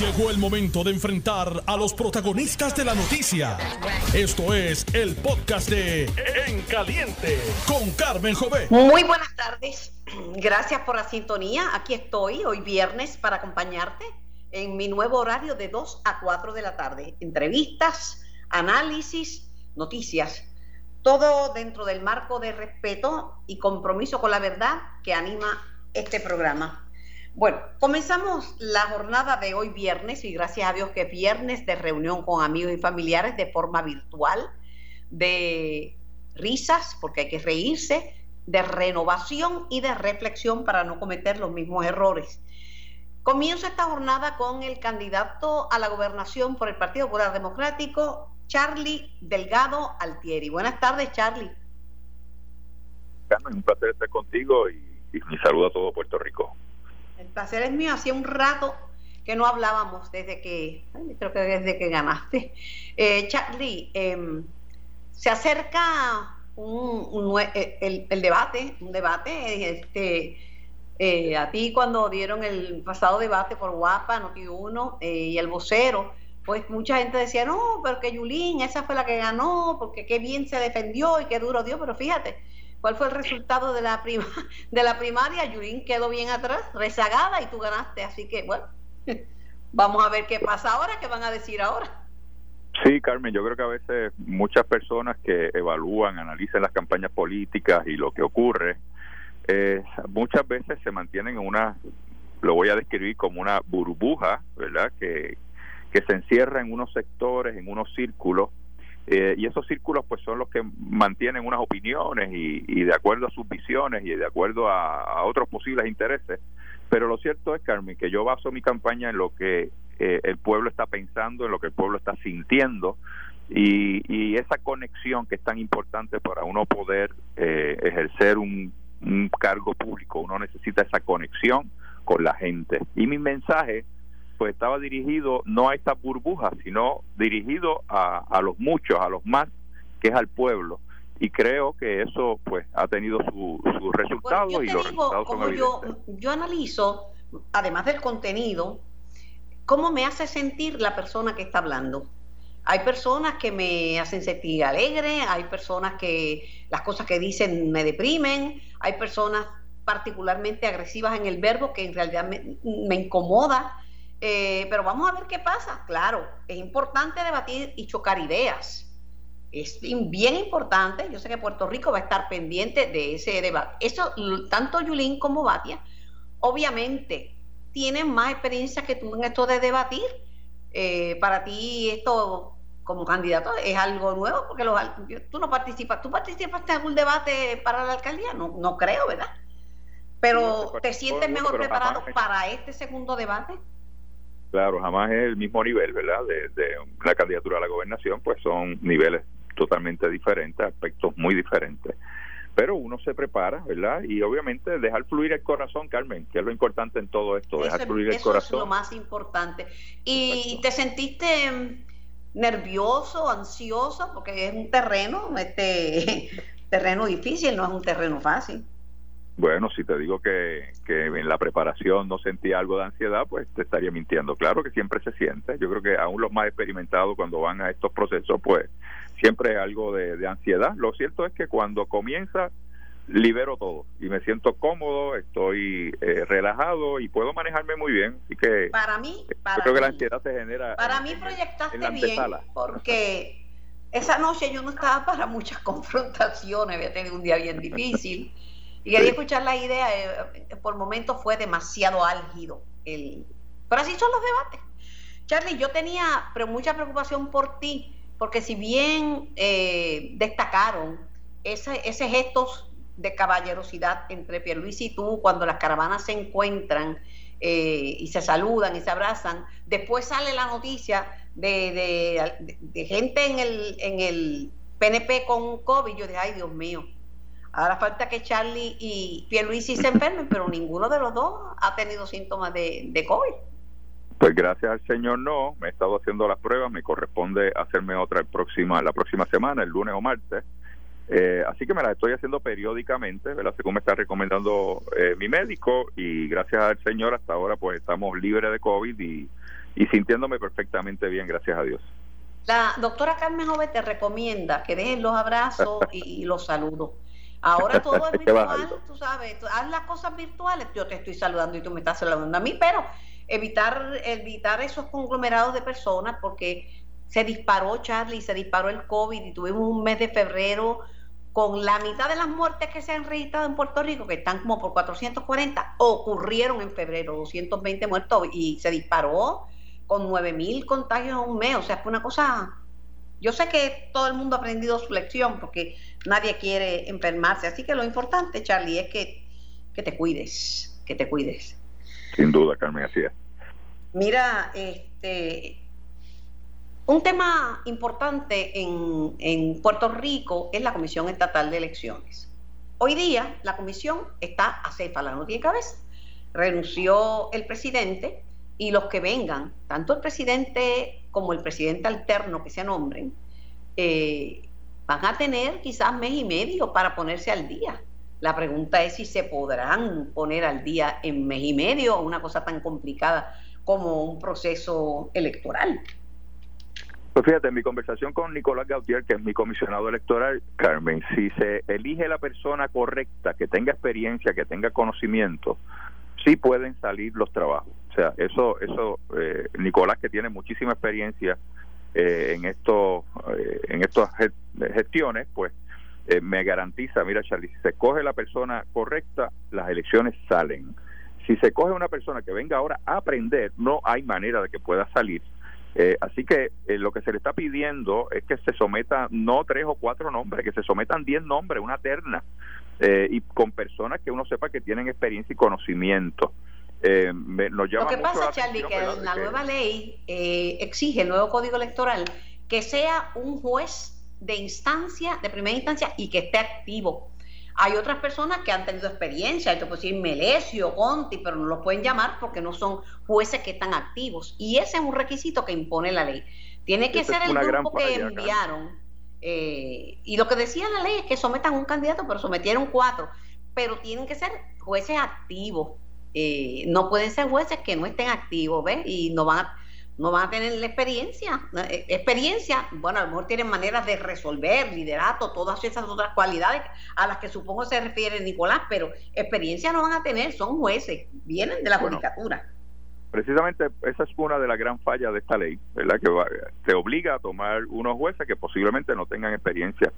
Llegó el momento de enfrentar a los protagonistas de la noticia. Esto es el podcast de En Caliente con Carmen Jové. Muy buenas tardes. Gracias por la sintonía. Aquí estoy hoy viernes para acompañarte en mi nuevo horario de 2 a 4 de la tarde. Entrevistas, análisis, noticias. Todo dentro del marco de respeto y compromiso con la verdad que anima este programa. Bueno, comenzamos la jornada de hoy viernes y gracias a Dios que viernes de reunión con amigos y familiares de forma virtual, de risas, porque hay que reírse, de renovación y de reflexión para no cometer los mismos errores. Comienzo esta jornada con el candidato a la gobernación por el Partido Popular Democrático, Charlie Delgado Altieri. Buenas tardes, Charlie. Carmen, un placer estar contigo y, y mi saludo a todo Puerto Rico. Placer es mío. Hacía un rato que no hablábamos desde que, creo que desde que ganaste. Eh, Charlie, em, se acerca un, eh, el, debate, un debate, este, eh, a ti cuando dieron el pasado debate por Guapa, Noti 1 y el vocero, pues mucha gente decía, no, pero que Yulín, esa fue la que ganó, porque qué bien se defendió y qué duro dio, pero fíjate, ¿Cuál fue el resultado de la, prima, de la primaria? Yurín quedó bien atrás, rezagada y tú ganaste. Así que, bueno, vamos a ver qué pasa ahora, qué van a decir ahora. Sí, Carmen, yo creo que a veces muchas personas que evalúan, analizan las campañas políticas y lo que ocurre, eh, muchas veces se mantienen en una, lo voy a describir como una burbuja, ¿verdad? Que, que se encierra en unos sectores, en unos círculos eh, y esos círculos pues son los que mantienen unas opiniones y, de acuerdo a sus visiones y de acuerdo a, otros posibles intereses. Pero lo cierto es, Carmen, que yo baso mi campaña en lo que eh, el pueblo está pensando, en lo que el pueblo está sintiendo y, esa conexión que es tan importante para uno poder eh, ejercer un, un cargo público. Uno necesita esa conexión con la gente. Y mi mensaje pues estaba dirigido no a estas burbujas, sino dirigido a, a los muchos, a los más, que es al pueblo. Y creo que eso pues ha tenido sus su resultados y los resultados como yo, yo analizo, además del contenido, cómo me hace sentir la persona que está hablando. Hay personas que me hacen sentir alegre, hay personas que las cosas que dicen me deprimen, hay personas particularmente agresivas en el verbo que en realidad me, me incomoda eh, pero vamos a ver qué pasa. Claro, es importante debatir y chocar ideas. Es bien importante. Yo sé que Puerto Rico va a estar pendiente de ese debate. Eso, tanto Yulín como Batia, obviamente, tienen más experiencia que tú en esto de debatir. Eh, para ti, esto como candidato es algo nuevo, porque tú no participas. ¿Tú participaste en algún debate para la alcaldía? No, no creo, ¿verdad? Pero, ¿te sientes mejor preparado para este segundo debate? Claro, jamás es el mismo nivel, ¿verdad? De, la candidatura a la gobernación, pues son niveles totalmente diferentes, aspectos muy diferentes. Pero uno se prepara, ¿verdad? Y obviamente dejar fluir el corazón, Carmen, que es lo importante en todo esto, dejar fluir el corazón. Eso es lo más importante. ¿Y te sentiste nervioso, ansioso? Porque es un terreno, este terreno difícil, no es un terreno fácil. Bueno, si te digo que, que en la preparación no sentí algo de ansiedad, pues te estaría mintiendo. Claro que siempre se siente. Yo creo que aún los más experimentados cuando van a estos procesos, pues siempre hay algo de, ansiedad. Lo cierto es que cuando comienza, libero todo y me siento cómodo, estoy eh, relajado y puedo manejarme muy bien. Así que para mí, para creo que la ansiedad se genera. Para mí proyectaste bien, porque esa noche yo no estaba para muchas confrontaciones, había tenido un día bien difícil. Y quería escuchar la idea, eh, por momentos fue demasiado álgido. El... Pero así son los debates. Charlie, yo tenía pero mucha preocupación por ti, porque si bien eh, destacaron ese, ese gestos de caballerosidad entre Pierluisi y tú cuando las caravanas se encuentran eh, y se saludan y se abrazan, después sale la noticia de, de, gente en el, en el PNP con COVID, yo dije, ay Dios mío, Ahora falta que Charlie y Pierluisi se enfermen, pero ninguno de los dos ha tenido síntomas de, de COVID. Pues gracias al Señor no, me he estado haciendo las pruebas, me corresponde hacerme otra próxima, la próxima semana, el lunes o martes, Eh, así que me las estoy haciendo periódicamente, ¿verdad? según me está recomendando eh, mi médico y gracias al Señor hasta ahora pues estamos libres de COVID y, y sintiéndome perfectamente bien, gracias a Dios. La doctora Carmen Jove te recomienda que dejes los abrazos y, los saludos. Ahora todo es virtual, tú sabes, haz las cosas virtuales, yo te estoy saludando y tú me estás saludando a mí, pero evitar, evitar esos conglomerados de personas porque se disparó Charlie, se disparó el COVID y tuvimos un mes de febrero con la mitad de las muertes que se han registrado en Puerto Rico, que están como por 440, ocurrieron en febrero, 220 muertos y se disparó con 9.000 contagios en un mes. O sea, fue una cosa... Yo sé que todo el mundo ha aprendido su lección porque nadie quiere enfermarse. Así que lo importante, Charlie, es que, que te cuides, que te cuides. Sin duda, Carmen, es. Mira, este, un tema importante en, Puerto Rico es la Comisión Estatal de Elecciones. Hoy día la comisión está acéfala, no tiene cabeza. Renunció el presidente y los que vengan, tanto el presidente como el presidente alterno que se nombren, eh, van a tener quizás mes y medio para ponerse al día. La pregunta es si se podrán poner al día en mes y medio una cosa tan complicada como un proceso electoral. Pues fíjate, en mi conversación con Nicolás Gautier, que es mi comisionado electoral, Carmen, si se elige la persona correcta, que tenga experiencia, que tenga conocimiento, sí pueden salir los trabajos. O sea, eso, eso, eh, Nicolás, que tiene muchísima experiencia eh, en esto, eh, en estas gestiones, pues me garantiza, mira Charlie, si se coge la persona correcta, las elecciones salen. Si se coge una persona que venga ahora a aprender, no hay manera de que pueda salir eh, así que eh, lo que se le está pidiendo es que se someta no tres o cuatro nombres, que se sometan diez nombres, una terna, eh, y con personas que uno sepa que tienen experiencia y conocimiento. Lo que pasa, Charlie, que la nueva ley exige, el nuevo código electoral, que sea un juez de instancia, de primera instancia, y que esté activo. Hay otras personas que han tenido experiencia, esto puede decir Melesio, Conti, pero no los pueden llamar porque no son jueces que están activos. Y ese es un requisito que impone la ley. Tiene que ser el grupo que enviaron. Eh, y lo que decía la ley es que sometan un candidato, pero sometieron cuatro. Pero tienen que ser jueces activos. Eh, no pueden ser jueces que no estén activos, ¿ves? Y no van a no van a tener la experiencia. Eh, experiencia, bueno, a lo mejor tienen maneras de resolver, liderato, todas esas otras cualidades a las que supongo se refiere Nicolás, pero experiencia no van a tener, son jueces, vienen de la judicatura. Precisamente esa es una de las gran fallas de esta ley, ¿verdad? Que te obliga a tomar unos jueces que posiblemente no tengan experiencia.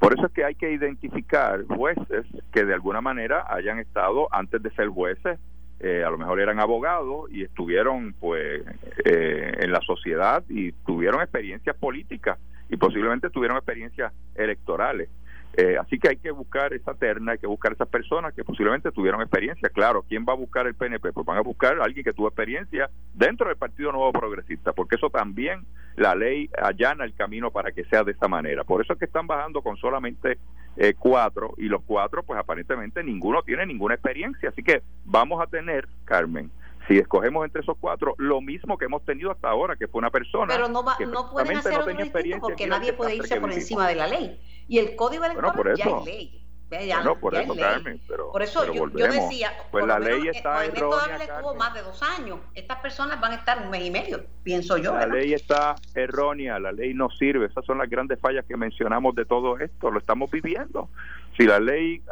Por eso es que hay que identificar jueces que de alguna manera hayan estado antes de ser jueces eh, a lo mejor eran abogados y estuvieron pues eh, en la sociedad y tuvieron experiencias políticas y posiblemente tuvieron experiencias electorales. Eh, así que hay que buscar esa terna, hay que buscar esas personas que posiblemente tuvieron experiencia. Claro, ¿quién va a buscar el PNP? Pues van a buscar a alguien que tuvo experiencia dentro del Partido Nuevo Progresista, porque eso también la ley allana el camino para que sea de esa manera. Por eso es que están bajando con solamente eh, cuatro y los cuatro, pues aparentemente ninguno tiene ninguna experiencia. Así que vamos a tener, Carmen, si escogemos entre esos cuatro, lo mismo que hemos tenido hasta ahora, que fue una persona. Pero no, que no pueden hacer otro distinto porque nadie puede irse por encima de la ley. Y el código electoral ya es ley. Ya, no, por eso, Carmen, pero, por eso yo, decía, pues la ley está en errónea. estuvo más de dos años. Estas personas van a estar un mes y medio, pienso yo. La ley está errónea, la ley no sirve. Esas son las grandes fallas que mencionamos de todo esto. Lo estamos viviendo. Si la ley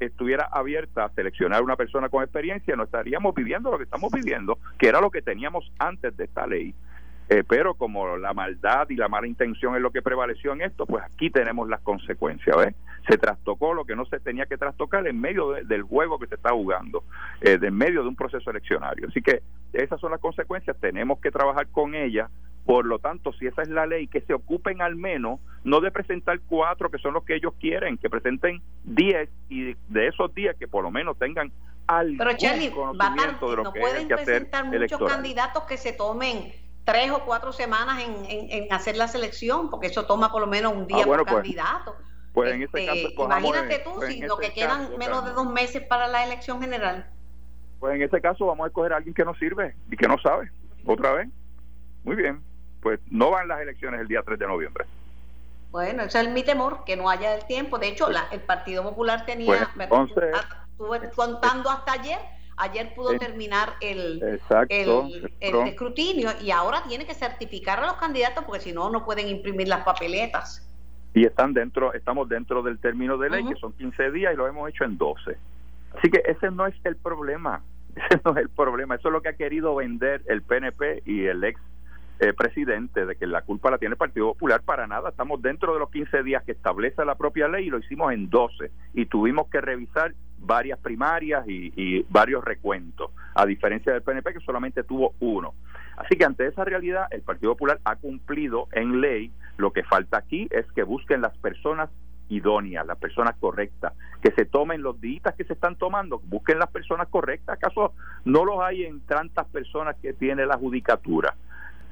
estuviera abierta a seleccionar una persona con experiencia, no estaríamos viviendo lo que estamos viviendo, que era lo que teníamos antes de esta ley. Eh, pero como la maldad y la mala intención es lo que prevaleció en esto, pues aquí tenemos las consecuencias. ¿ves? Se trastocó lo que no se tenía que trastocar en medio del juego que se está jugando, eh, en medio de un proceso eleccionario. Así que esas son las consecuencias, tenemos que trabajar con ellas. Por lo tanto, si esa es la ley, que se ocupen al menos, no de presentar cuatro, que son los que ellos quieren, que presenten diez y de esos diez que por lo menos tengan algo Pero Charlie, conocimiento de lo no pueden presentar muchos candidatos que se tomen tres o cuatro semanas en, en, hacer la selección, porque eso toma por lo menos un día ah, por pues, candidato. Pues en este caso, imagínate tú, pues si lo que quedan menos de dos meses para la elección general. Pues en este caso vamos a escoger a alguien que no sirve y que no sabe, otra vez. Muy bien, pues no van las elecciones el día 3 de noviembre. Bueno, ese es mi temor, que no haya el tiempo. De hecho, la, el Partido Popular tenía, pues, estuve contando hasta ayer, ayer pudo terminar el, el, escrutinio y ahora tiene que certificar a los candidatos porque si no, no pueden imprimir las papeletas. Y están dentro, estamos dentro del término de ley, que son 15 días y lo hemos hecho en 12. Así que ese no es el problema, ese no es el problema, eso es lo que ha querido vender el PNP y el ex eh, presidente de que la culpa la tiene el Partido Popular, para nada. Estamos dentro de los 15 días que establece la propia ley y lo hicimos en 12 y tuvimos que revisar varias primarias y, varios recuentos, a diferencia del PNP que solamente tuvo uno. Así que ante esa realidad el Partido Popular ha cumplido en ley. Lo que falta aquí es que busquen las personas idóneas, las personas correctas, que se tomen los días que se están tomando, busquen las personas correctas. ¿Acaso no los hay en tantas personas que tiene la judicatura?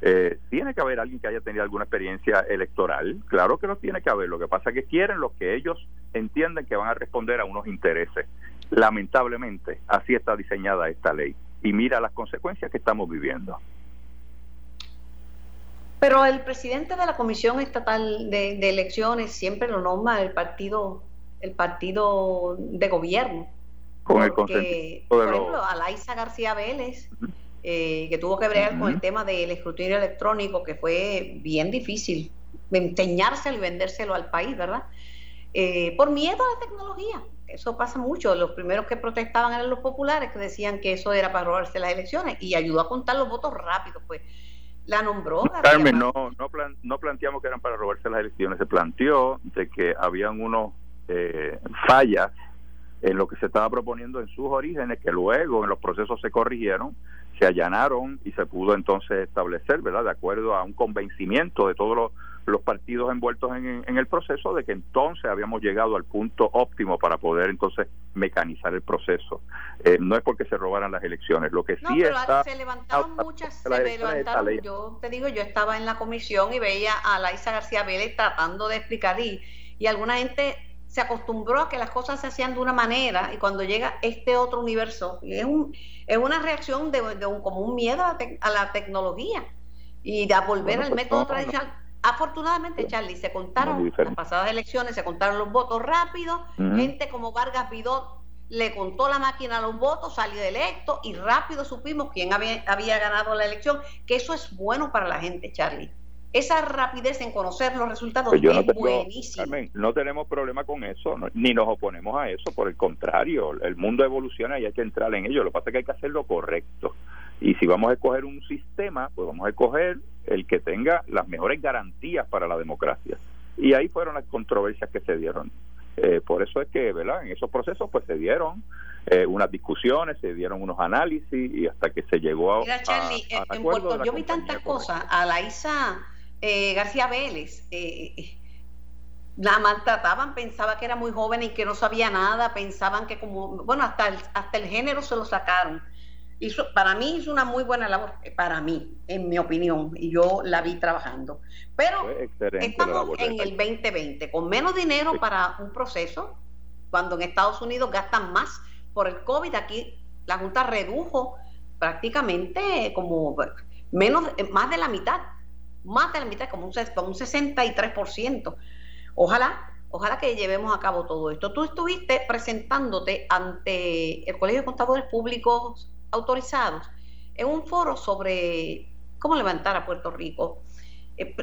Eh, tiene que haber alguien que haya tenido alguna experiencia electoral, claro que lo tiene que haber, lo que pasa es que quieren lo que ellos entienden que van a responder a unos intereses. Lamentablemente, así está diseñada esta ley y mira las consecuencias que estamos viviendo. Pero el presidente de la Comisión Estatal de, Elecciones siempre lo nombra el partido el partido de gobierno. Con el por ejemplo, Alaisa García Vélez eh, que tuvo que bregar con el tema del escrutinio electrónico, que fue bien difícil enseñárselo y vendérselo al país, ¿verdad? Eh, por miedo a la tecnología. Eso pasa mucho. Los primeros que protestaban eran los populares, que decían que eso era para robarse las elecciones, y ayudó a contar los votos rápido, pues. La nombró. Carmen, no, no, no planteamos que eran para robarse las elecciones, se planteó de que habían unos eh, fallas en lo que se estaba proponiendo en sus orígenes, que luego en los procesos se corrigieron, se allanaron y se pudo entonces establecer, ¿verdad? De acuerdo a un convencimiento de todos los, partidos envueltos en, el proceso de que entonces habíamos llegado al punto óptimo para poder entonces mecanizar el proceso. Eh, no es porque se robaran las elecciones, lo que sí pero se levantaron muchas, se levantaron, yo te digo, yo estaba en la comisión y veía a Laisa García Vélez tratando de explicar y, y alguna gente se acostumbró a que las cosas se hacían de una manera y cuando llega este otro universo, es, un, es una reacción de, un, como un miedo a la, tecnología y de a volver al pues, método tradicional. Afortunadamente, Charlie, se contaron las pasadas elecciones, se contaron los votos rápidos, gente como Vargas Vidot le contó la máquina los votos, salió electo y rápido supimos quién había, había ganado la elección, que eso es bueno para la gente, Charlie esa rapidez en conocer los resultados pues es buenísimo. no tenemos problema con eso, ni nos oponemos a eso, por el contrario, el mundo evoluciona y hay que entrar en ello, lo que pasa es que hay que hacer lo correcto. Y si vamos a escoger un sistema, pues vamos a escoger el que tenga las mejores garantías para la democracia. Y ahí fueron las controversias que se dieron. Eh, por eso es que, ¿verdad? En esos procesos pues se dieron eh, unas discusiones, se dieron unos análisis y hasta que se llegó a... Mira, Charlie, en Puerto yo vi tantas cosas. A la ISA eh, García Vélez. Eh, eh, la maltrataban, pensaba que era muy joven y que no sabía nada, pensaban que como, bueno, hasta el, hasta el género se lo sacaron. Hizo, para mí hizo una muy buena labor, para mí, en mi opinión, y yo la vi trabajando. Pero estamos en el 2020, con menos dinero para un proceso, cuando en Estados Unidos gastan más por el COVID, aquí la Junta redujo prácticamente como menos, más de la mitad más de la mitad, como un, como un 63%. Ojalá, ojalá que llevemos a cabo todo esto. Tú estuviste presentándote ante el Colegio de Contadores Públicos Autorizados en un foro sobre cómo levantar a Puerto Rico. Eh,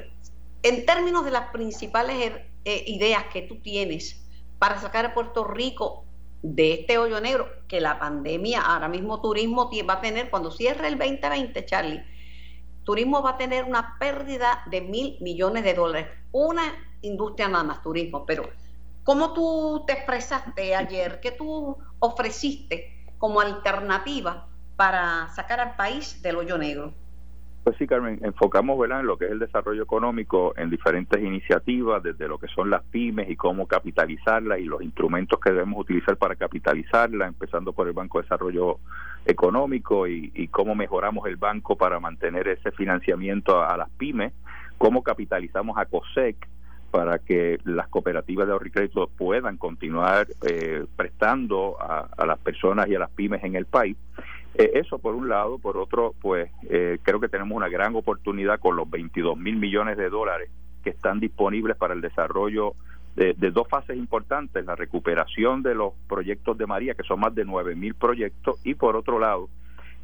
en términos de las principales eh, ideas que tú tienes para sacar a Puerto Rico de este hoyo negro que la pandemia, ahora mismo turismo va a tener, cuando cierre el 2020, Charlie, turismo va a tener una pérdida de mil millones de dólares. Una industria nada más, turismo. Pero, ¿cómo tú te expresaste ayer? ¿Qué tú ofreciste como alternativa para sacar al país del hoyo negro? Pues sí, Carmen, enfocamos ¿verdad? en lo que es el desarrollo económico en diferentes iniciativas, desde lo que son las pymes y cómo capitalizarlas y los instrumentos que debemos utilizar para capitalizarla, empezando por el Banco de Desarrollo Económico y, cómo mejoramos el banco para mantener ese financiamiento a, las pymes, cómo capitalizamos a COSEC para que las cooperativas de ahorro y crédito puedan continuar eh, prestando a, a las personas y a las pymes en el país. Eh, eso por un lado, por otro, pues eh, creo que tenemos una gran oportunidad con los 22 mil millones de dólares que están disponibles para el desarrollo de, dos fases importantes, la recuperación de los proyectos de María, que son más de 9 mil proyectos, y por otro lado,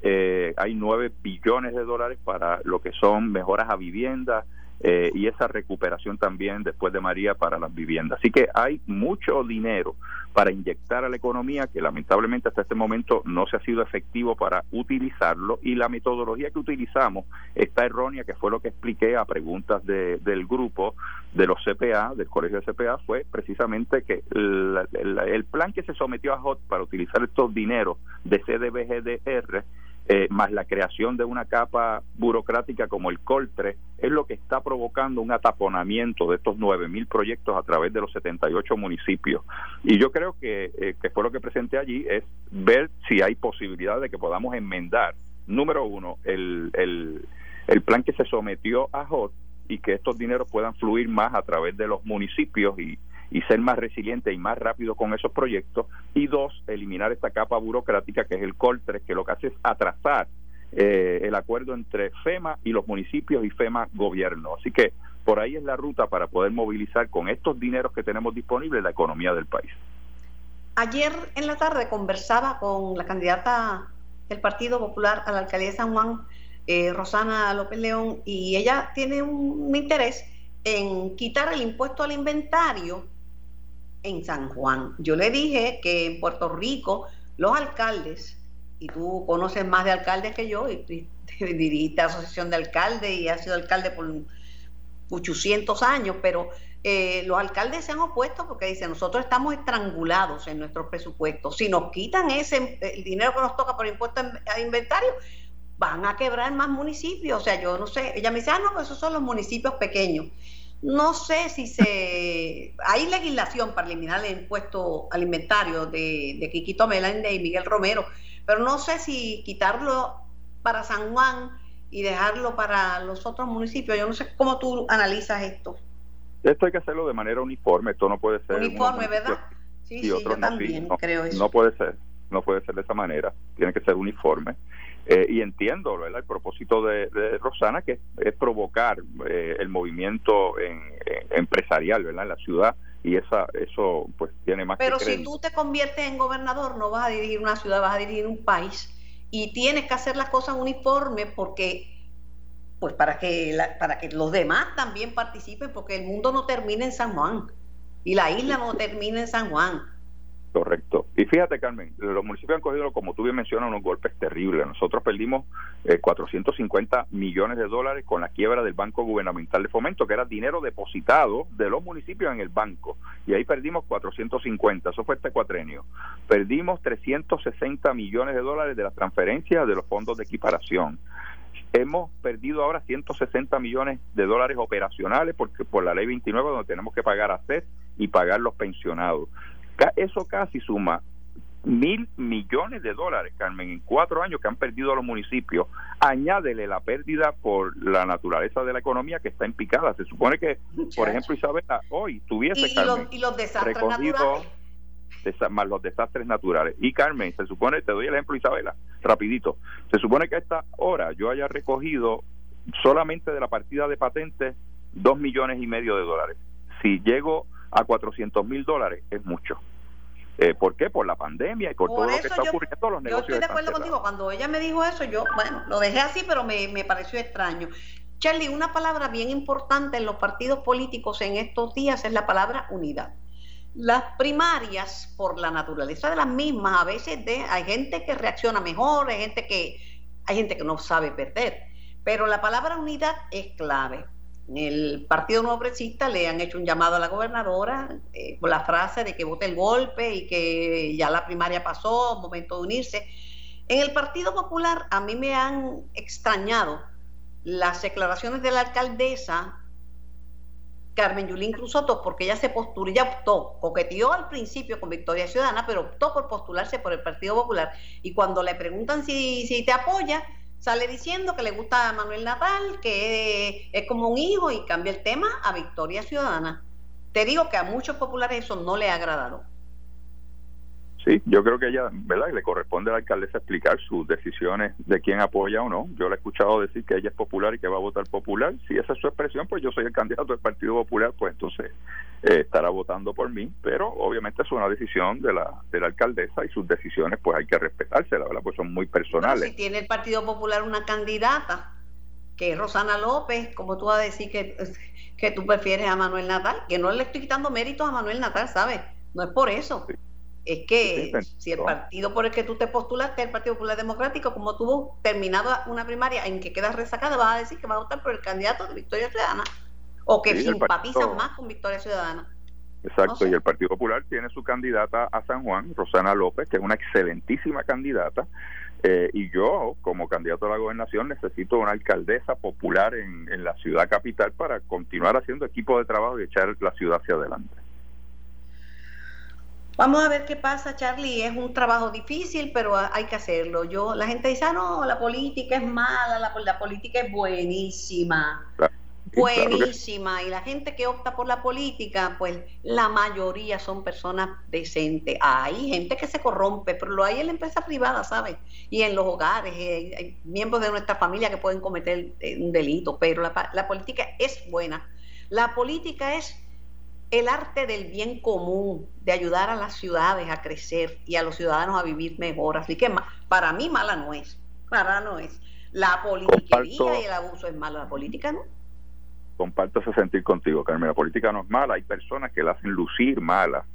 eh, hay 9 billones de dólares para lo que son mejoras a viviendas, eh, y esa recuperación también después de María para las viviendas. Así que hay mucho dinero para inyectar a la economía que lamentablemente hasta este momento no se ha sido efectivo para utilizarlo y la metodología que utilizamos está errónea, que fue lo que expliqué a preguntas del grupo de los CPA, del colegio de CPA, fue precisamente que el, el plan que se sometió a HOT para utilizar estos dineros de CDBGDR eh, más la creación de una capa burocrática como el COLTRE, es lo que está provocando un ataponamiento de estos 9.000 proyectos a través de los 78 municipios. Y yo creo que, eh, que fue lo que presenté allí, es ver si hay posibilidad de que podamos enmendar, número uno, el, el, el plan que se sometió a HOT y que estos dineros puedan fluir más a través de los municipios y, y ser más resiliente y más rápido con esos proyectos. Y dos, eliminar esta capa burocrática que es el COLTRE, que lo que hace es atrasar eh, el acuerdo entre FEMA y los municipios y FEMA gobierno. Así que por ahí es la ruta para poder movilizar con estos dineros que tenemos disponibles la economía del país. Ayer en la tarde conversaba con la candidata del Partido Popular a la alcaldía de San Juan, eh, Rosana López León, y ella tiene un interés en quitar el impuesto al inventario en San Juan. Yo le dije que en Puerto Rico los alcaldes, y tú conoces más de alcaldes que yo, y, dirigiste asociación de alcaldes y has sido alcalde por 800 años, pero eh, los alcaldes se han opuesto porque dicen, nosotros estamos estrangulados en nuestros presupuestos. Si nos quitan ese el dinero que nos toca por impuesto al inventario, van a quebrar más municipios. O sea, yo no sé, ella me dice, ah, no, pues esos son los municipios pequeños. No sé si se... Hay legislación para eliminar el impuesto alimentario de, de Quiquito Meléndez y Miguel Romero, pero no sé si quitarlo para San Juan y dejarlo para los otros municipios. Yo no sé cómo tú analizas esto. Esto hay que hacerlo de manera uniforme, esto no puede ser... Uniforme, ¿verdad? Sí, sí, yo también creo eso. No puede ser, no puede ser de esa manera, tiene que ser uniforme. Eh, y entiendo el propósito de, Rosana, que es, provocar eh, el movimiento en, empresarial ¿verdad? en la ciudad y esa eso pues tiene más pero si tú te conviertes en gobernador no vas a dirigir una ciudad vas a dirigir un país y tienes que hacer las cosas uniformes porque pues para que para que los demás también participen porque el mundo no termina en San Juan y la isla no termina en San Juan Correcto. Y fíjate, Carmen, los municipios han cogido, como tú bien mencionas, unos golpes terribles. Nosotros perdimos 450 eh, millones de dólares con la quiebra del Banco Gubernamental de Fomento, que era dinero depositado de los municipios en el banco. Y ahí perdimos 450, eso fue este cuatrenio. Perdimos 360 millones de dólares de las transferencias de los fondos de equiparación. Hemos perdido ahora 160 millones de dólares operacionales porque por la ley 29 donde tenemos que pagar a CES y pagar los pensionados. Eso casi suma mil millones de dólares, Carmen, en cuatro años que han perdido los municipios. Añádele la pérdida por la naturaleza de la economía que está en picada. Se supone que, por ejemplo, Isabela, hoy tuviese, ¿Y, los, desastres naturales? más los desastres naturales. Y Carmen, se supone, te doy el ejemplo Isabela, rapidito, se supone que a esta hora yo haya recogido solamente de la partida de patentes dos millones y medio de dólares. Si llego a 400 mil dólares es mucho. Eh, ¿Por qué? Por la pandemia y por, todo lo que está ocurriendo los negocios. Yo estoy de acuerdo contigo. Cuando ella me dijo eso, yo, bueno, lo dejé así, pero me, me pareció extraño. Charlie, una palabra bien importante en los partidos políticos en estos días es la palabra unidad. Las primarias, por la naturaleza de las mismas, a veces de, hay gente que reacciona mejor, hay gente que, hay gente que no sabe perder, pero la palabra unidad es clave el Partido Nuevo Progresista le han hecho un llamado a la gobernadora eh, con la frase de que vote el golpe y que ya la primaria pasó, momento de unirse. En el Partido Popular a mí me han extrañado las declaraciones de la alcaldesa Carmen Yulín Cruzoto, porque ella se postuló, ella optó, coqueteó al principio con Victoria Ciudadana, pero optó por postularse por el Partido Popular. Y cuando le preguntan si, si te apoya, sale diciendo que le gusta a Manuel Natal, que es como un hijo y cambia el tema a Victoria Ciudadana. Te digo que a muchos populares eso no le ha agradado. Sí, yo creo que ella, ¿verdad? Le corresponde a la alcaldesa explicar sus decisiones de quién apoya o no. Yo le he escuchado decir que ella es popular y que va a votar popular. Si esa es su expresión, pues yo soy el candidato del Partido Popular, pues entonces eh, estará votando por mí. Pero obviamente es una decisión de la, de la alcaldesa y sus decisiones, pues hay que respetárselas, ¿verdad? Pues son muy personales. si tiene el Partido Popular una candidata, que es Rosana López, como tú vas a decir que, que tú prefieres a Manuel Natal, que no le estoy quitando méritos a Manuel Natal, ¿sabes? No es por eso. Es que si el partido por el que tú te postulaste, el Partido Popular Democrático, como tuvo terminado una primaria en que quedas resacada, vas a decir que vas a votar por el candidato de Victoria Ciudadana o que simpatizan más con Victoria Ciudadana. Exacto, y el Partido Popular tiene su candidata a San Juan, Rosana López, que es una excelentísima candidata, eh, y yo, como candidato a la gobernación, necesito una alcaldesa popular en, en la ciudad capital para continuar haciendo equipo de trabajo y echar la ciudad hacia adelante. Vamos a ver qué pasa, Charlie. Es un trabajo difícil, pero hay que hacerlo. Yo, la gente dice, ah, no, la política es mala, la, la política es buenísima. buenísima. Y la gente que opta por la política, pues la mayoría son personas decentes. Hay gente que se corrompe, pero lo hay en la empresa privada, ¿sabes? Y en los hogares, eh, hay miembros de nuestra familia que pueden cometer eh, un delito, pero la, la política es buena. La política es el arte del bien común, de ayudar a las ciudades a crecer y a los ciudadanos a vivir mejor. Así que para mí mala no es, para no es. La politiquería y el abuso es mala, la política no. Comparto ese sentir contigo, Carmen. La política no es mala, hay personas que la hacen lucir mala.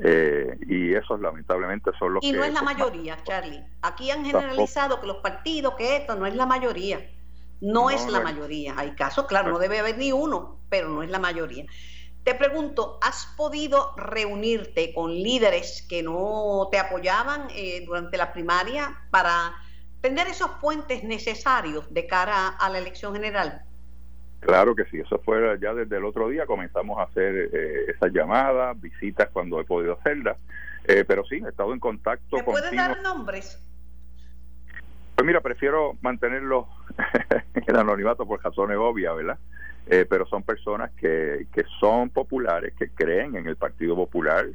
Eh, y esos lamentablemente son los y no es la mayoría, Charlie. Aquí han generalizado que los partidos, que esto no es la mayoría. No, es la mayoría. Hay casos, claro, no debe haber ni uno, pero no es la mayoría. Te pregunto, ¿has podido reunirte con líderes que no te apoyaban eh, durante la primaria para tener esos puentes necesarios de cara a la elección general? Claro que sí, eso fue ya desde el otro día, comenzamos a hacer eh, esas llamadas, visitas cuando he podido hacerlas, eh, pero sí, he estado en contacto ¿Me puedes dar nombres? Pues mira, prefiero mantenerlo en anonimato por razones obvias, ¿verdad? Eh, pero son personas que, que son populares, que creen en el Partido Popular,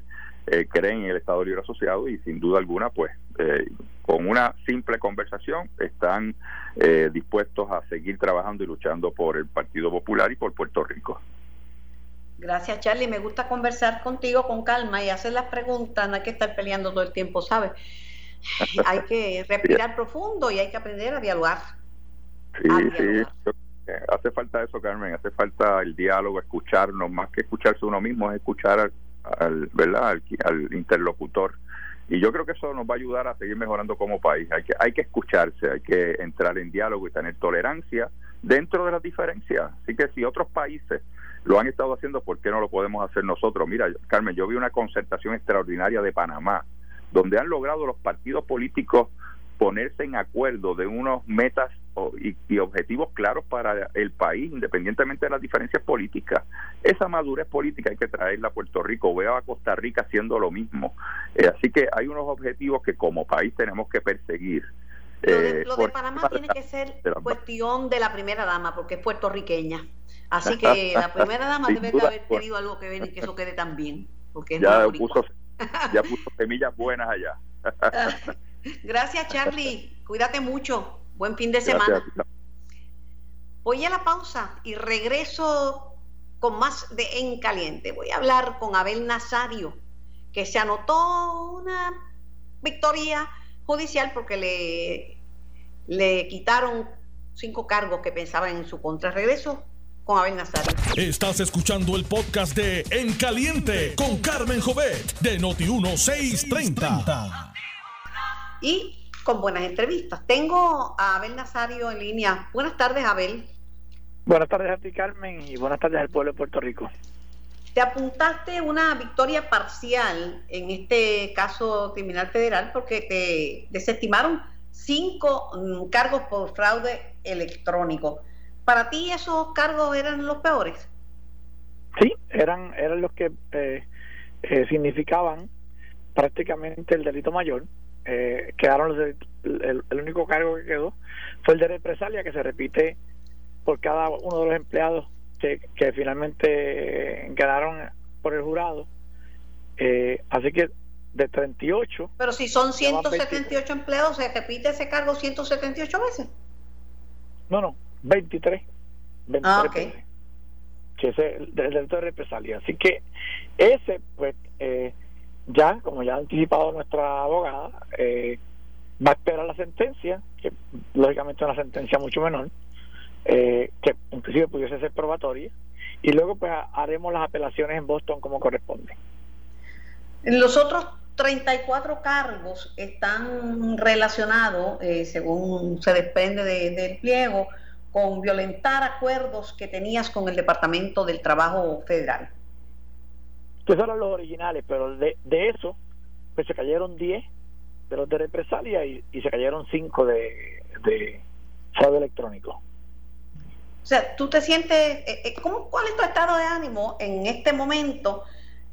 eh, creen en el Estado Libre Asociado y sin duda alguna, pues eh, con una simple conversación están dispuestos a seguir trabajando y luchando por el Partido Popular y por Puerto Rico. Gracias, Charlie. Me gusta conversar contigo con calma y hacer las preguntas. No hay que estar peleando todo el tiempo, ¿sabes? hay que respirar profundo y hay que aprender a dialogar. Sí, sí. Hace falta eso, Carmen, hace falta el diálogo, escucharnos, más que escucharse uno mismo, es escuchar al, ¿verdad? Al, interlocutor. Y yo creo que eso nos va a ayudar a seguir mejorando como país. Hay que, hay que escucharse, hay que entrar en diálogo y tener tolerancia dentro de las diferencias. Así que si otros países lo han estado haciendo, ¿por qué no lo podemos hacer nosotros? Mira, Carmen, yo vi una concertación extraordinaria de Panamá, donde han logrado los partidos políticos ponerse en acuerdo de unos metas y, objetivos claros para el país, independientemente de las diferencias políticas. Esa madurez política hay que traerla a Puerto Rico. Veo a Costa Rica haciendo lo mismo. Eh, así que hay unos objetivos que como país tenemos que perseguir. Lo de, eh, Panamá tiene que ser cuestión de la primera dama, porque es puertorriqueña. Así que la primera dama debe de haber tenido algo que ver y que eso quede tan bien. Porque ya, puso, ya puso semillas buenas allá. Gracias, Charlie. Cuídate mucho. Buen fin de semana. Voy a la pausa y regreso con más de En Caliente. Voy a hablar con Abel Nazario, que se anotó una victoria judicial porque le, le quitaron cinco cargos que pensaban en su contra. Regreso con Abel Nazario. Estás escuchando el podcast de En Caliente con Carmen Jovet de Noti1630. Y con buenas entrevistas. Tengo a Abel Nazario en línea. Buenas tardes, Abel. Buenas tardes a ti, Carmen, y buenas tardes al pueblo de Puerto Rico. Te apuntaste una victoria parcial en este caso criminal federal porque te desestimaron cinco mm, cargos por fraude electrónico. ¿Para ti esos cargos eran los peores? Sí, eran, eran los que eh, eh, significaban prácticamente el delito mayor eh, quedaron el, único cargo que quedó fue el de represalia que se repite por cada uno de los empleados que, finalmente quedaron por el jurado eh, así que de 38. Pero si son 178 empleados, ¿se repite ese cargo 178 veces? No, no, 23. 23 ah, ok. Que es el, delito de represalia. Así que ese, pues, eh, ya, como ya ha anticipado nuestra abogada, eh, va a esperar la sentencia, que lógicamente es una sentencia mucho menor, eh, que inclusive pudiese ser probatoria, y luego pues haremos las apelaciones en Boston como corresponde. Los otros 34 cargos están relacionados, eh, según se desprende del pliego, con violentar acuerdos que tenías con el Departamento del Trabajo Federal. Que eran los originales, pero de, de eso, pues se cayeron 10 de los de represalia y, se cayeron 5 de, de fraude electrónico. O sea, tú te sientes, eh, eh, ¿cómo, ¿cuál es tu estado de ánimo en este momento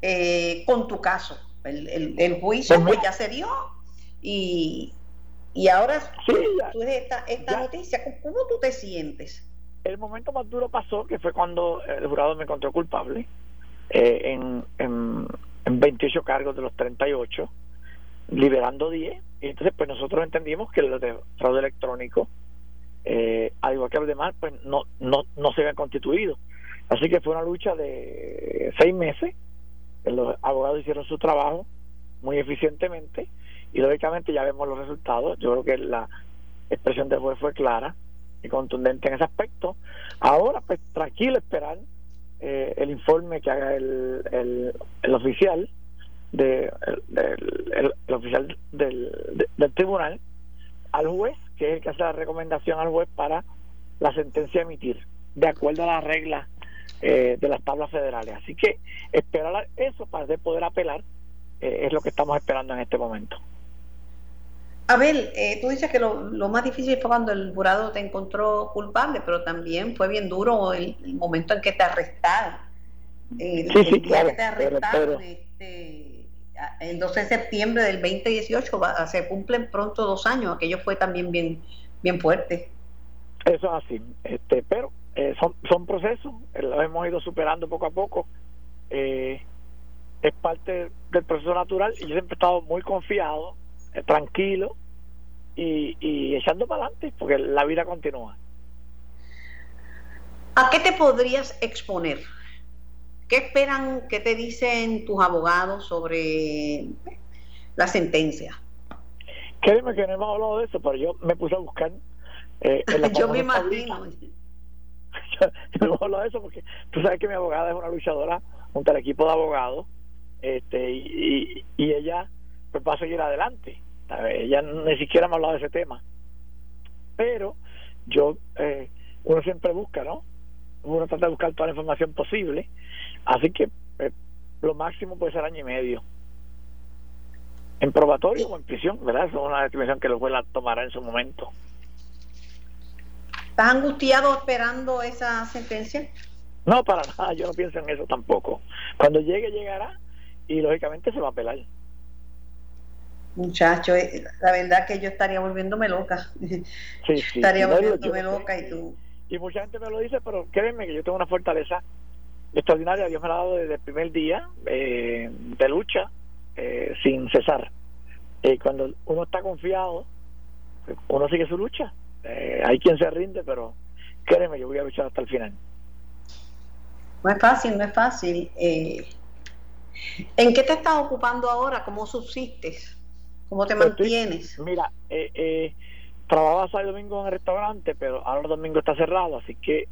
eh, con tu caso? El, el, juicio pues, ya se dio y, y ahora sí, tú esta, esta noticia, ¿cómo tú te sientes? El momento más duro pasó, que fue cuando el jurado me encontró culpable en, en, en 28 cargos de los 38, liberando 10. Y entonces, pues nosotros entendimos que los de fraude electrónico eh, al igual que los demás, pues no, no, no se habían constituido. Así que fue una lucha de seis meses. Los abogados hicieron su trabajo muy eficientemente y lógicamente ya vemos los resultados. Yo creo que la expresión del juez fue clara y contundente en ese aspecto. Ahora, pues tranquilo esperar eh, el informe que haga el, el, el oficial de, el, el, oficial del, del tribunal al juez que es el que hace la recomendación al juez para la sentencia a emitir, de acuerdo a las reglas eh, de las tablas federales. Así que esperar eso para poder apelar eh, es lo que estamos esperando en este momento. Abel, eh, tú dices que lo, más difícil fue cuando el jurado te encontró culpable, pero también fue bien duro el, momento en que te arrestaron. sí, sí, claro, que te arrestaron, este, el 12 de septiembre del 2018 se cumplen pronto dos años, aquello fue también bien, bien fuerte. Eso es así, este, pero eh, son, son procesos, eh, lo hemos ido superando poco a poco, eh, es parte del proceso natural y yo siempre he estado muy confiado, tranquilo y, y echando para adelante, porque la vida continúa. ¿A qué te podrías exponer? ¿Qué esperan, qué te dicen tus abogados sobre la sentencia? Créeme que no hemos hablado de eso, pero yo me puse a buscar. Eh, yo me imagino. no hemos hablado de eso porque tú sabes que mi abogada es una luchadora junto al equipo de abogados este y, y, ella pues va a seguir adelante. Ella ni siquiera me ha hablado de ese tema. Pero yo, eh, uno siempre busca, ¿no? Uno trata de buscar toda la información posible Así que eh, lo máximo puede ser año y medio. En probatorio o en prisión, ¿verdad? es una decisión que el juez la tomará en su momento. ¿Estás angustiado esperando esa sentencia? No, para nada, yo no pienso en eso tampoco. Cuando llegue, llegará y lógicamente se va a apelar. Muchacho, eh, la verdad que yo estaría volviéndome loca. Sí, sí, estaría volviéndome loca y tú. Y mucha gente me lo dice, pero créeme que yo tengo una fortaleza extraordinaria, Dios me ha dado desde el primer día eh, de lucha eh, sin cesar. y cuando uno está confiado, uno sigue su lucha. Eh, hay quien se rinde, pero créeme, yo voy a luchar hasta el final. No es fácil, no es fácil. ¿En qué te estás ocupando ahora? ¿Cómo subsistes? ¿Cómo te mantienes? mira, eh, trabajaba sábado y domingo en el restaurante, pero ahora el domingo está cerrado, así que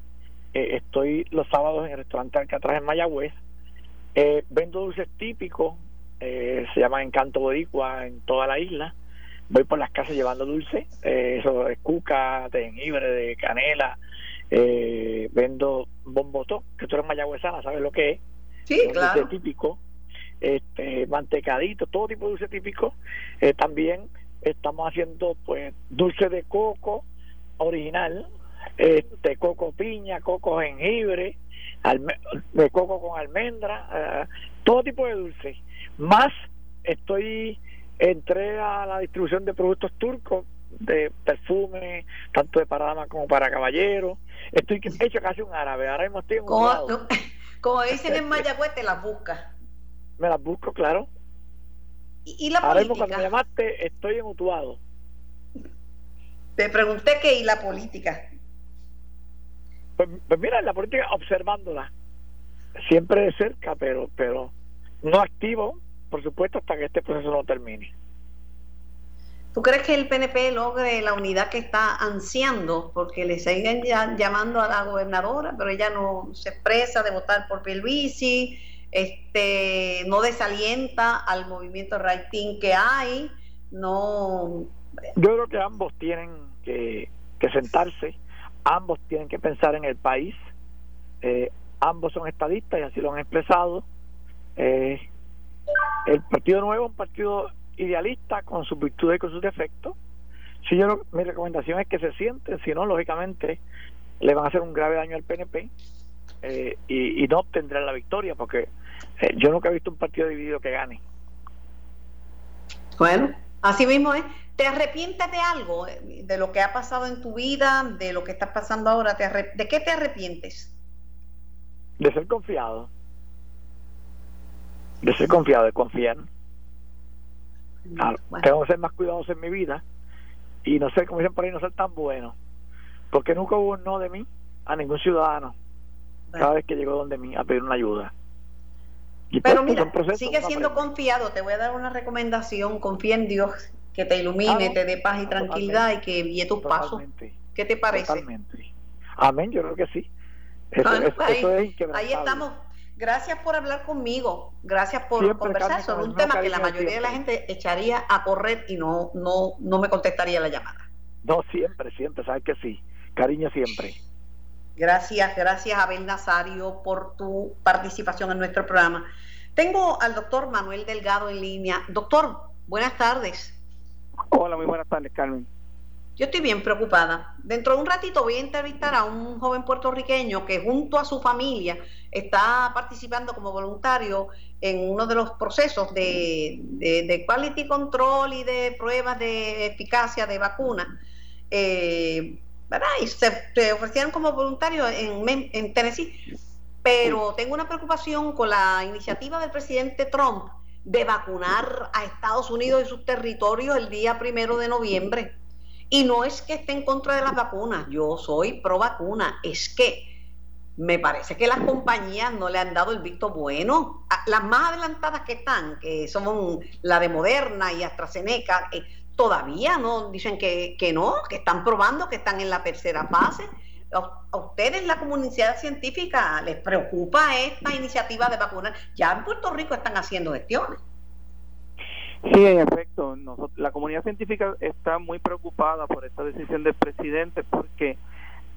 eh, estoy los sábados en el restaurante Alcatraz en Mayagüez. Eh, vendo dulces típicos, eh, se llama Encanto Boricua en toda la isla. Voy por las casas llevando dulce, eso es cuca, de jengibre, de canela. vendo bombotó, que tú eres mayagüezana, ¿sabes lo que es? Sí, claro. Dulce típico, este, mantecadito, todo tipo de dulce típico. también estamos haciendo pues dulce de coco original, este coco piña, coco jengibre, de coco con almendra, eh, todo tipo de dulce. Más estoy entré a la distribución de productos turcos, de perfume, tanto de para damas como para caballeros. Estoy hecho casi un árabe, ahora mismo estoy en como, como dicen en Mayagüez, te las buscas. Me las busco, claro. ¿Y, la política? cuando me llamaste, estoy mutuado. Te pregunté qué y la política. Pues, pues, mira, la política observándola, siempre de cerca, pero, pero no activo, por supuesto, hasta que este proceso no termine. ¿Tú crees que el PNP logre la unidad que está ansiando? Porque le siguen llamando a la gobernadora, pero ella no se expresa de votar por Pierluisi, este, no desalienta al movimiento rating que hay, no... Yo creo que ambos tienen que, sentarse, ambos tienen que pensar en el país, eh, ambos son estadistas y así lo han expresado. Eh, el Partido Nuevo es un partido idealista con sus virtudes y con sus defectos. Si yo mi recomendación es que se sienten, si no, lógicamente le van a hacer un grave daño al PNP eh, y, no obtendrán la victoria, porque eh, yo nunca he visto un partido dividido que gane. Bueno, así mismo es. ¿Te arrepientes de algo, eh, de lo que ha pasado en tu vida, de lo que está pasando ahora? ¿Te ¿De qué te arrepientes? De ser confiado. De ser confiado, de confiar. Tengo que ser más cuidadoso en mi vida y no sé, como dicen por ahí, no ser tan bueno. Porque nunca hubo un no de mí a ningún ciudadano cada vez que llegó donde mí a pedir una ayuda. Pero pues, mira, sigue siendo confiado. Te voy a dar una recomendación. Confía en Dios, que te ilumine, te dé paz y tranquilidad y que guíe tus pasos. ¿Qué te parece? Totalmente. Amén, yo creo que sí. Eso, ahí, ahí estamos Gracias por hablar conmigo, gracias por conversar sobre un tema que la mayoría de la gente echaría a correr y no, no, no me contestaría la llamada. No, siempre, siempre, sabes que sí. Cariño siempre. Gracias, gracias Abel Nazario por tu participación en nuestro programa. Tengo al doctor Manuel Delgado en línea. Doctor, buenas tardes. Hola, muy buenas tardes, Carmen. Yo estoy bien preocupada. Dentro de un ratito voy a entrevistar a un joven puertorriqueño que junto a su familia está participando como voluntario en uno de los procesos de, quality control y de pruebas de eficacia de vacunas. Eh, Y se, ofrecieron como voluntario en, en Tennessee. Pero tengo una preocupación con la iniciativa del presidente Trump de vacunar a Estados Unidos y sus territorios el día primero de noviembre. Y no es que esté en contra de las vacunas, yo soy pro vacuna, es que me parece que las compañías no le han dado el visto bueno. Las más adelantadas que están, que son la de Moderna y AstraZeneca, eh, todavía no dicen que, no, que están probando, que están en la tercera fase. ¿A ustedes, la comunidad científica, les preocupa esta iniciativa de vacunar? Ya en Puerto Rico están haciendo gestiones. Sí, en efecto, la comunidad científica está muy preocupada por esta decisión del presidente porque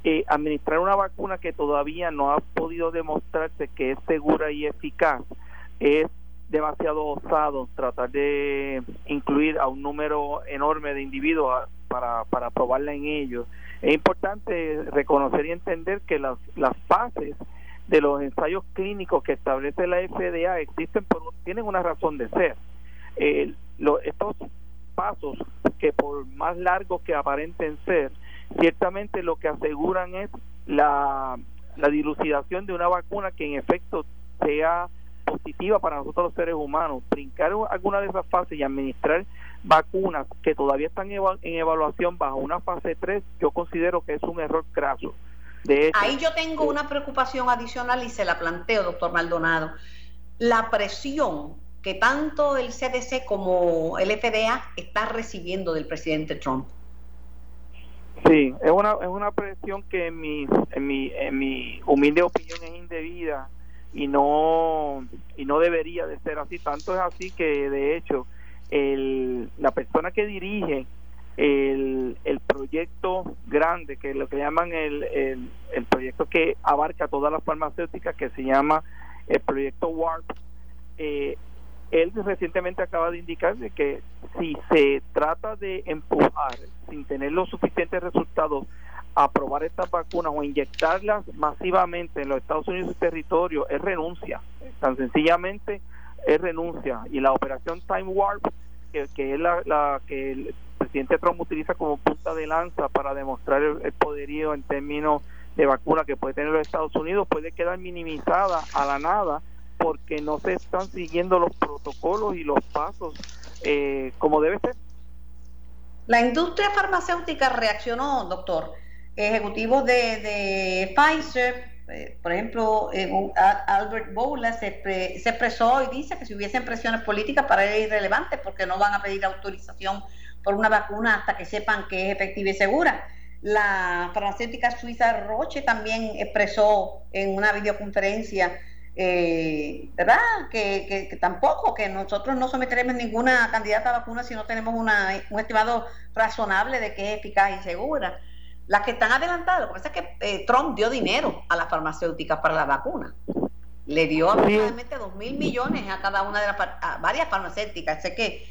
eh, administrar una vacuna que todavía no ha podido demostrarse que es segura y eficaz es demasiado osado tratar de incluir a un número enorme de individuos para, para probarla en ellos. Es importante reconocer y entender que las, las fases de los ensayos clínicos que establece la FDA existen por, tienen una razón de ser eh, estos pasos que por más largos que aparenten ser, ciertamente lo que aseguran es la, la dilucidación de una vacuna que en efecto sea positiva para nosotros los seres humanos. Brincar alguna de esas fases y administrar vacunas que todavía están en evaluación bajo una fase 3, yo considero que es un error craso. De Ahí yo tengo una preocupación adicional y se la planteo, doctor Maldonado. La presión que tanto el CDC como el FDA está recibiendo del presidente Trump. Sí, es una, es una presión que en mi, en mi, en mi humilde opinión es indebida y no, y no debería de ser así. Tanto es así que de hecho el, la persona que dirige el, el proyecto grande, que es lo que llaman el, el, el proyecto que abarca todas las farmacéuticas, que se llama el proyecto WARP, eh, él recientemente acaba de indicar de que si se trata de empujar sin tener los suficientes resultados a probar estas vacunas o inyectarlas masivamente en los Estados Unidos y territorio, es renuncia. Tan sencillamente es renuncia. Y la operación Time Warp, que, es la, que el presidente Trump utiliza como punta de lanza para demostrar el poderío en términos de vacuna que puede tener los Estados Unidos, puede quedar minimizada a la nada porque no se están siguiendo los protocolos y los pasos eh, como debe ser. La industria farmacéutica reaccionó, doctor. Ejecutivos de, de Pfizer, eh, por ejemplo, Albert Boula se, se, expresó y dice que si hubiesen presiones políticas para él es irrelevante porque no van a pedir autorización por una vacuna hasta que sepan que es efectiva y segura. La farmacéutica suiza Roche también expresó en una videoconferencia, eh, ¿verdad? Que, tampoco, que nosotros no someteremos ninguna candidata a vacuna si no tenemos una, un estimado razonable de que es eficaz y segura. Las que están adelantadas, lo que pasa es que eh, Trump dio dinero a las farmacéuticas para la vacuna. Le dio aproximadamente dos mil millones a cada una de las a varias farmacéuticas. Sé que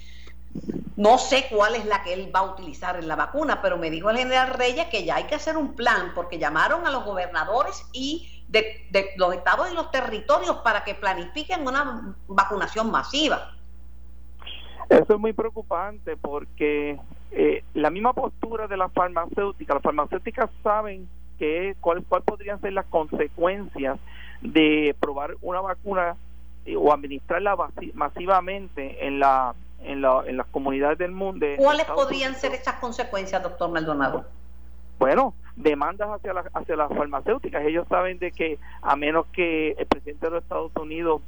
no sé cuál es la que él va a utilizar en la vacuna, pero me dijo el general Reyes que ya hay que hacer un plan porque llamaron a los gobernadores y de, los estados y los territorios para que planifiquen una vacunación masiva. Eso es muy preocupante porque eh, la misma postura de las farmacéuticas, las farmacéuticas saben que cuál, cuál podrían ser las consecuencias de probar una vacuna eh, o administrarla masivamente en la en, la, en las comunidades del mundo. ¿Cuáles podrían ser estas consecuencias, doctor Maldonado? Bueno, demandas hacia, la, hacia las farmacéuticas. Ellos saben de que a menos que el presidente de los Estados Unidos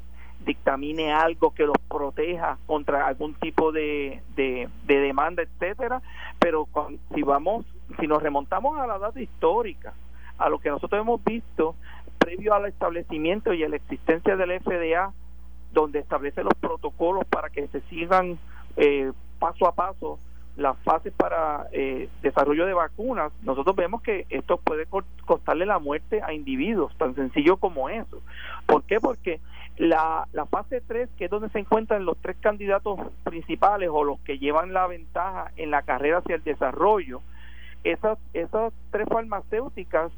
dictamine algo que los proteja contra algún tipo de, de, demanda, etcétera, pero si vamos, si nos remontamos a la data histórica, a lo que nosotros hemos visto previo al establecimiento y a la existencia del FDA donde establece los protocolos para que se sigan eh, paso a paso las fases para eh, desarrollo de vacunas, nosotros vemos que esto puede costarle la muerte a individuos, tan sencillo como eso. ¿Por qué? Porque la, la fase 3, que es donde se encuentran los tres candidatos principales o los que llevan la ventaja en la carrera hacia el desarrollo, esas, esas tres farmacéuticas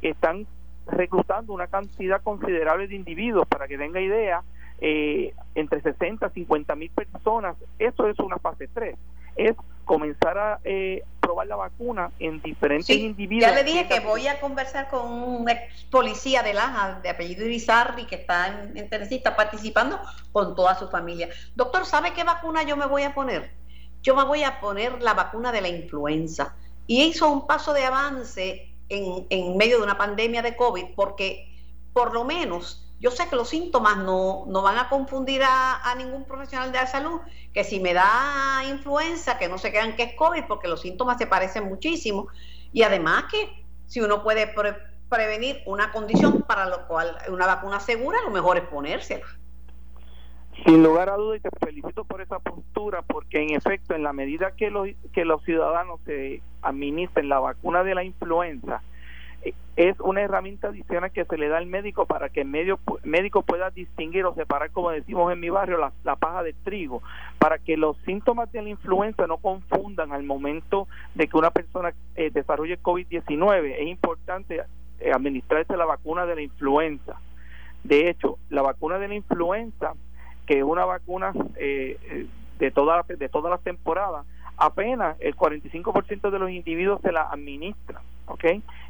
están reclutando una cantidad considerable de individuos, para que tenga idea, eh, entre 60 y 50 mil personas, eso es una fase 3. Es comenzar a eh, probar la vacuna en diferentes individuos. Ya le dije que voy a conversar con un ex policía de Laja, de apellido Irizarri, que está en, en Tennessee, está participando con toda su familia. Doctor, ¿sabe qué vacuna yo me voy a poner? Yo me voy a poner la vacuna de la influenza. Y hizo un paso de avance en, en medio de una pandemia de COVID, porque por lo menos yo sé que los síntomas no, no van a confundir a, ningún profesional de la salud, que si me da influenza, que no se crean que es COVID, porque los síntomas se parecen muchísimo. Y además que si uno puede prevenir una condición para lo cual una vacuna segura, lo mejor es ponérsela. Sin lugar a dudas, y te felicito por esa postura, porque en efecto, en la medida que los, que los ciudadanos se administren la vacuna de la influenza, es una herramienta adicional que se le da al médico para que el medio, médico pueda distinguir o separar, como decimos en mi barrio, la, paja de trigo, para que los síntomas de la influenza no confundan al momento de que una persona eh, desarrolle COVID-19. Es importante eh, administrarse la vacuna de la influenza. De hecho, la vacuna de la influenza, que es una vacuna eh, de, toda, de todas las temporadas, apenas el 45% de los individuos se la administran ¿ok?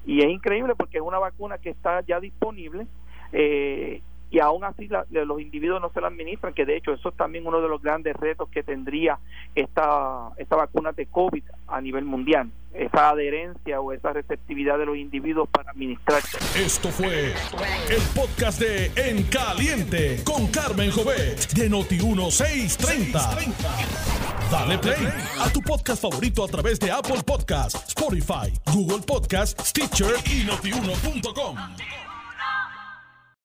Y es increíble porque es una vacuna que está ya disponible eh, y aún así los individuos no se la administran, que de hecho eso es también uno de los grandes retos que tendría esta, esta vacuna de COVID a nivel mundial, esa adherencia o esa receptividad de los individuos para administrarse. Esto fue el podcast de En Caliente con Carmen Jovet de Noti1630. Dale play a tu podcast favorito a través de Apple Podcasts, Spotify, Google Podcasts, Stitcher y notiuno.com.